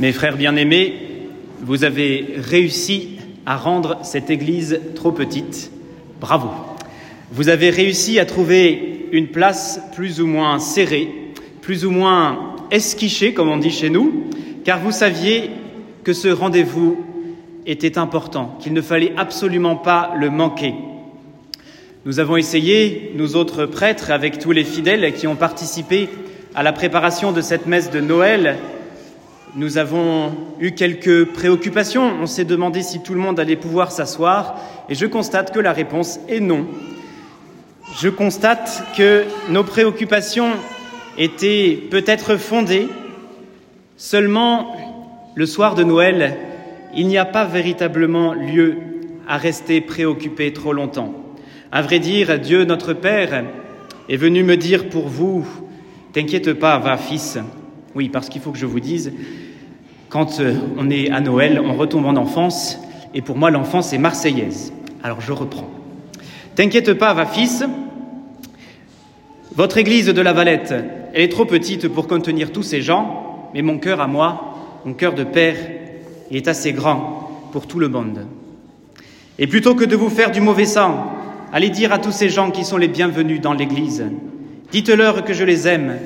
Mes frères bien-aimés, vous avez réussi à rendre cette Église trop petite. Bravo. Vous avez réussi à trouver une place plus ou moins serrée, plus ou moins esquichée, comme on dit chez nous, car vous saviez que ce rendez-vous était important, qu'il ne fallait absolument pas le manquer. Nous avons essayé, nous autres prêtres, avec tous les fidèles qui ont participé à la préparation de cette messe de Noël, nous avons eu quelques préoccupations. On s'est demandé si tout le monde allait pouvoir s'asseoir et je constate que la réponse est non. Je constate que nos préoccupations étaient peut-être fondées. Seulement, le soir de Noël, il n'y a pas véritablement lieu à rester préoccupé trop longtemps. À vrai dire, Dieu notre Père est venu me dire pour vous, t'inquiète pas, va fils. Oui, parce qu'il faut que je vous dise, quand euh, on est à Noël, on retombe en enfance, et pour moi l'enfance est marseillaise. Alors je reprends. T'inquiète pas, va fils, votre église de la Valette, elle est trop petite pour contenir tous ces gens, mais mon cœur à moi, mon cœur de père, il est assez grand pour tout le monde. Et plutôt que de vous faire du mauvais sang, Allez dire à tous ces gens qui sont les bienvenus dans l'Église, dites-leur que je les aime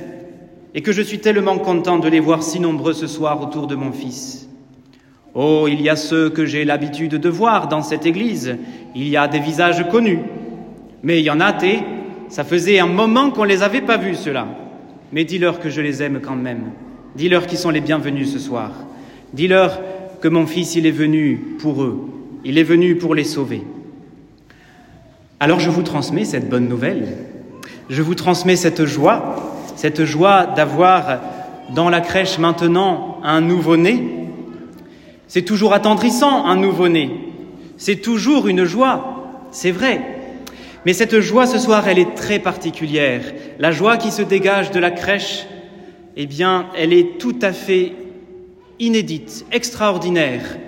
et que je suis tellement content de les voir si nombreux ce soir autour de mon Fils. Oh, il y a ceux que j'ai l'habitude de voir dans cette Église, il y a des visages connus, mais il y en a, des, ça faisait un moment qu'on ne les avait pas vus, ceux-là. Mais dis-leur que je les aime quand même. Dis-leur qu'ils sont les bienvenus ce soir. Dis-leur que mon Fils, il est venu pour eux. Il est venu pour les sauver. Alors je vous transmets cette bonne nouvelle, je vous transmets cette joie, cette joie d'avoir dans la crèche maintenant un nouveau-né. C'est toujours attendrissant un nouveau-né, c'est toujours une joie, c'est vrai. Mais cette joie ce soir, elle est très particulière. La joie qui se dégage de la crèche, eh bien, elle est tout à fait inédite, extraordinaire.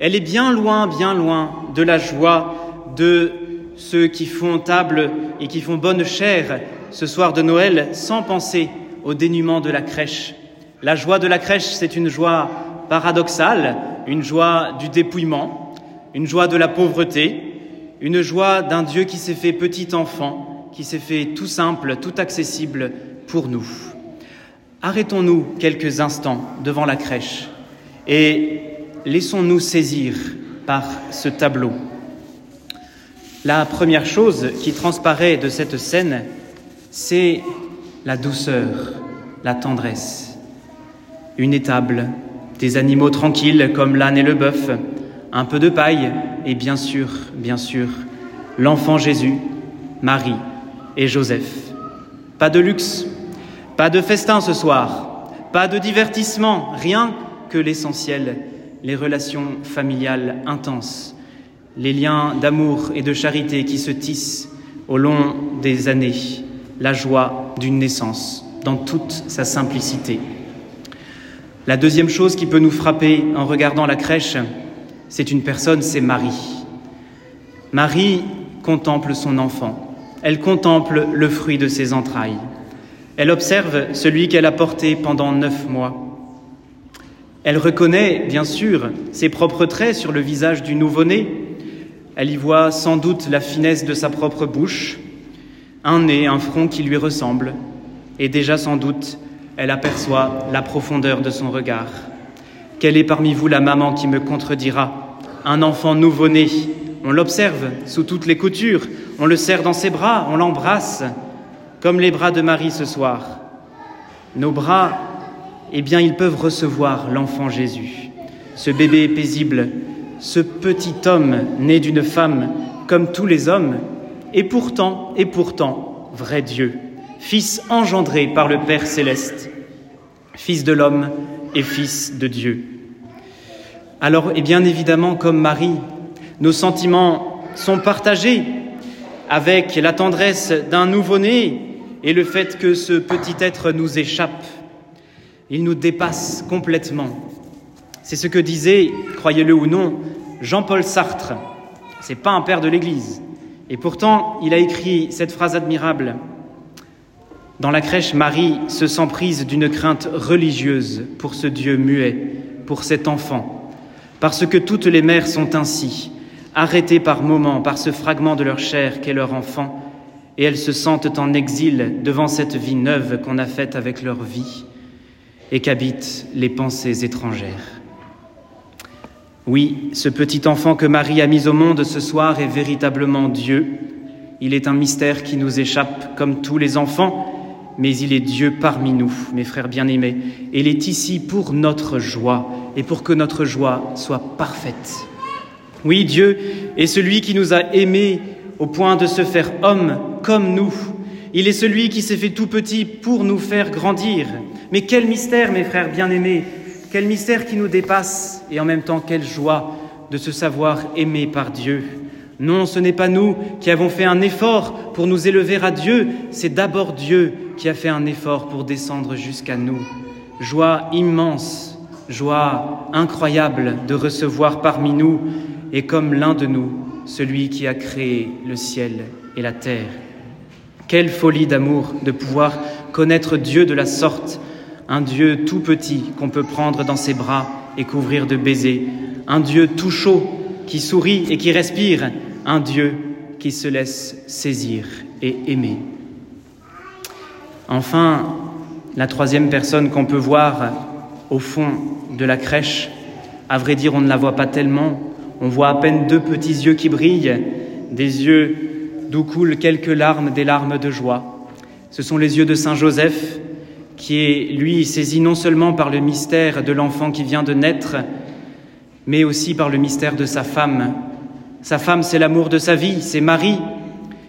Elle est bien loin, bien loin de la joie de ceux qui font table et qui font bonne chère ce soir de Noël sans penser au dénuement de la crèche. La joie de la crèche, c'est une joie paradoxale, une joie du dépouillement, une joie de la pauvreté, une joie d'un Dieu qui s'est fait petit enfant, qui s'est fait tout simple, tout accessible pour nous. Arrêtons-nous quelques instants devant la crèche et laissons-nous saisir par ce tableau. La première chose qui transparaît de cette scène, c'est la douceur, la tendresse. Une étable, des animaux tranquilles comme l'âne et le bœuf, un peu de paille et bien sûr, bien sûr, l'enfant Jésus, Marie et Joseph. Pas de luxe, pas de festin ce soir, pas de divertissement, rien que l'essentiel, les relations familiales intenses les liens d'amour et de charité qui se tissent au long des années, la joie d'une naissance dans toute sa simplicité. La deuxième chose qui peut nous frapper en regardant la crèche, c'est une personne, c'est Marie. Marie contemple son enfant, elle contemple le fruit de ses entrailles, elle observe celui qu'elle a porté pendant neuf mois. Elle reconnaît, bien sûr, ses propres traits sur le visage du nouveau-né, elle y voit sans doute la finesse de sa propre bouche, un nez, un front qui lui ressemble, et déjà sans doute elle aperçoit la profondeur de son regard. Quelle est parmi vous la maman qui me contredira? Un enfant nouveau-né, on l'observe sous toutes les coutures, on le serre dans ses bras, on l'embrasse, comme les bras de Marie ce soir. Nos bras, eh bien, ils peuvent recevoir l'enfant Jésus, ce bébé paisible. Ce petit homme né d'une femme comme tous les hommes, est pourtant, et pourtant, vrai Dieu, Fils engendré par le Père céleste, Fils de l'homme et Fils de Dieu. Alors, et bien évidemment, comme Marie, nos sentiments sont partagés avec la tendresse d'un nouveau-né et le fait que ce petit être nous échappe. Il nous dépasse complètement. C'est ce que disait, croyez-le ou non, Jean-Paul Sartre. C'est pas un père de l'Église. Et pourtant, il a écrit cette phrase admirable. Dans la crèche, Marie se sent prise d'une crainte religieuse pour ce Dieu muet, pour cet enfant, parce que toutes les mères sont ainsi, arrêtées par moments par ce fragment de leur chair qu'est leur enfant, et elles se sentent en exil devant cette vie neuve qu'on a faite avec leur vie et qu'habitent les pensées étrangères. Oui, ce petit enfant que Marie a mis au monde ce soir est véritablement Dieu. Il est un mystère qui nous échappe comme tous les enfants, mais il est Dieu parmi nous, mes frères bien-aimés, et il est ici pour notre joie et pour que notre joie soit parfaite. Oui, Dieu est celui qui nous a aimés au point de se faire homme comme nous. Il est celui qui s'est fait tout petit pour nous faire grandir. Mais quel mystère, mes frères bien-aimés, quel mystère qui nous dépasse et en même temps quelle joie de se savoir aimé par Dieu. Non, ce n'est pas nous qui avons fait un effort pour nous élever à Dieu, c'est d'abord Dieu qui a fait un effort pour descendre jusqu'à nous. Joie immense, joie incroyable de recevoir parmi nous et comme l'un de nous, celui qui a créé le ciel et la terre. Quelle folie d'amour de pouvoir connaître Dieu de la sorte, un Dieu tout petit qu'on peut prendre dans ses bras et couvrir de baisers, un Dieu tout chaud qui sourit et qui respire, un Dieu qui se laisse saisir et aimer. Enfin, la troisième personne qu'on peut voir au fond de la crèche, à vrai dire, on ne la voit pas tellement, on voit à peine deux petits yeux qui brillent, des yeux d'où coulent quelques larmes, des larmes de joie. Ce sont les yeux de Saint Joseph, qui est, lui, saisi non seulement par le mystère de l'enfant qui vient de naître, mais aussi par le mystère de sa femme. Sa femme, c'est l'amour de sa vie, c'est Marie,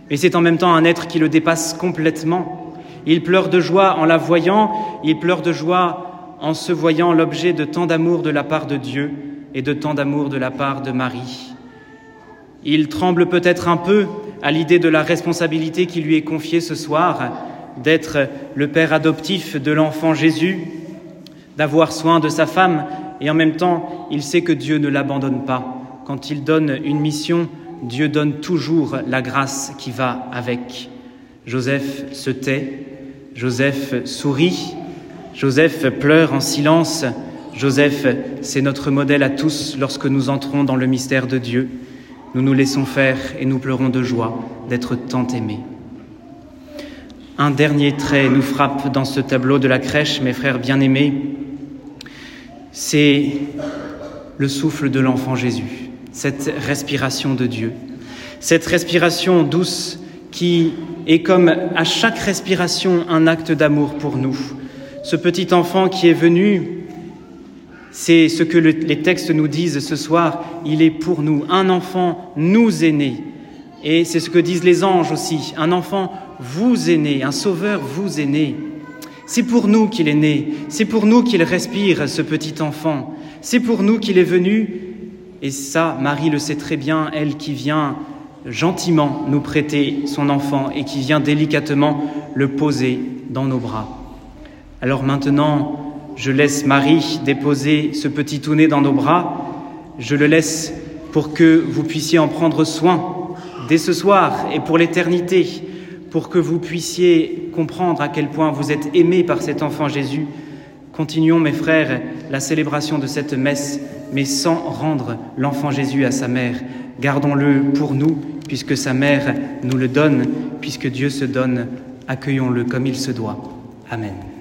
mais c'est en même temps un être qui le dépasse complètement. Il pleure de joie en la voyant, il pleure de joie en se voyant l'objet de tant d'amour de la part de Dieu et de tant d'amour de la part de Marie. Il tremble peut-être un peu à l'idée de la responsabilité qui lui est confiée ce soir, d'être le père adoptif de l'enfant Jésus, d'avoir soin de sa femme, et en même temps, il sait que Dieu ne l'abandonne pas. Quand il donne une mission, Dieu donne toujours la grâce qui va avec. Joseph se tait, Joseph sourit, Joseph pleure en silence. Joseph, c'est notre modèle à tous lorsque nous entrons dans le mystère de Dieu. Nous nous laissons faire et nous pleurons de joie d'être tant aimés. Un dernier trait nous frappe dans ce tableau de la crèche, mes frères bien-aimés, c'est le souffle de l'enfant Jésus, cette respiration de Dieu, cette respiration douce qui est comme à chaque respiration un acte d'amour pour nous. Ce petit enfant qui est venu, c'est ce que les textes nous disent ce soir, il est pour nous. Un enfant nous est né. Et c'est ce que disent les anges aussi. Un enfant vous est né, un sauveur vous est né. C'est pour nous qu'il est né, c'est pour nous qu'il respire, ce petit enfant, c'est pour nous qu'il est venu, et ça, Marie le sait très bien, elle qui vient gentiment nous prêter son enfant et qui vient délicatement le poser dans nos bras. Alors maintenant, je laisse Marie déposer ce petit tout dans nos bras, je le laisse pour que vous puissiez en prendre soin dès ce soir et pour l'éternité pour que vous puissiez comprendre à quel point vous êtes aimés par cet enfant Jésus. Continuons, mes frères, la célébration de cette messe, mais sans rendre l'enfant Jésus à sa mère. Gardons-le pour nous, puisque sa mère nous le donne, puisque Dieu se donne, accueillons-le comme il se doit. Amen.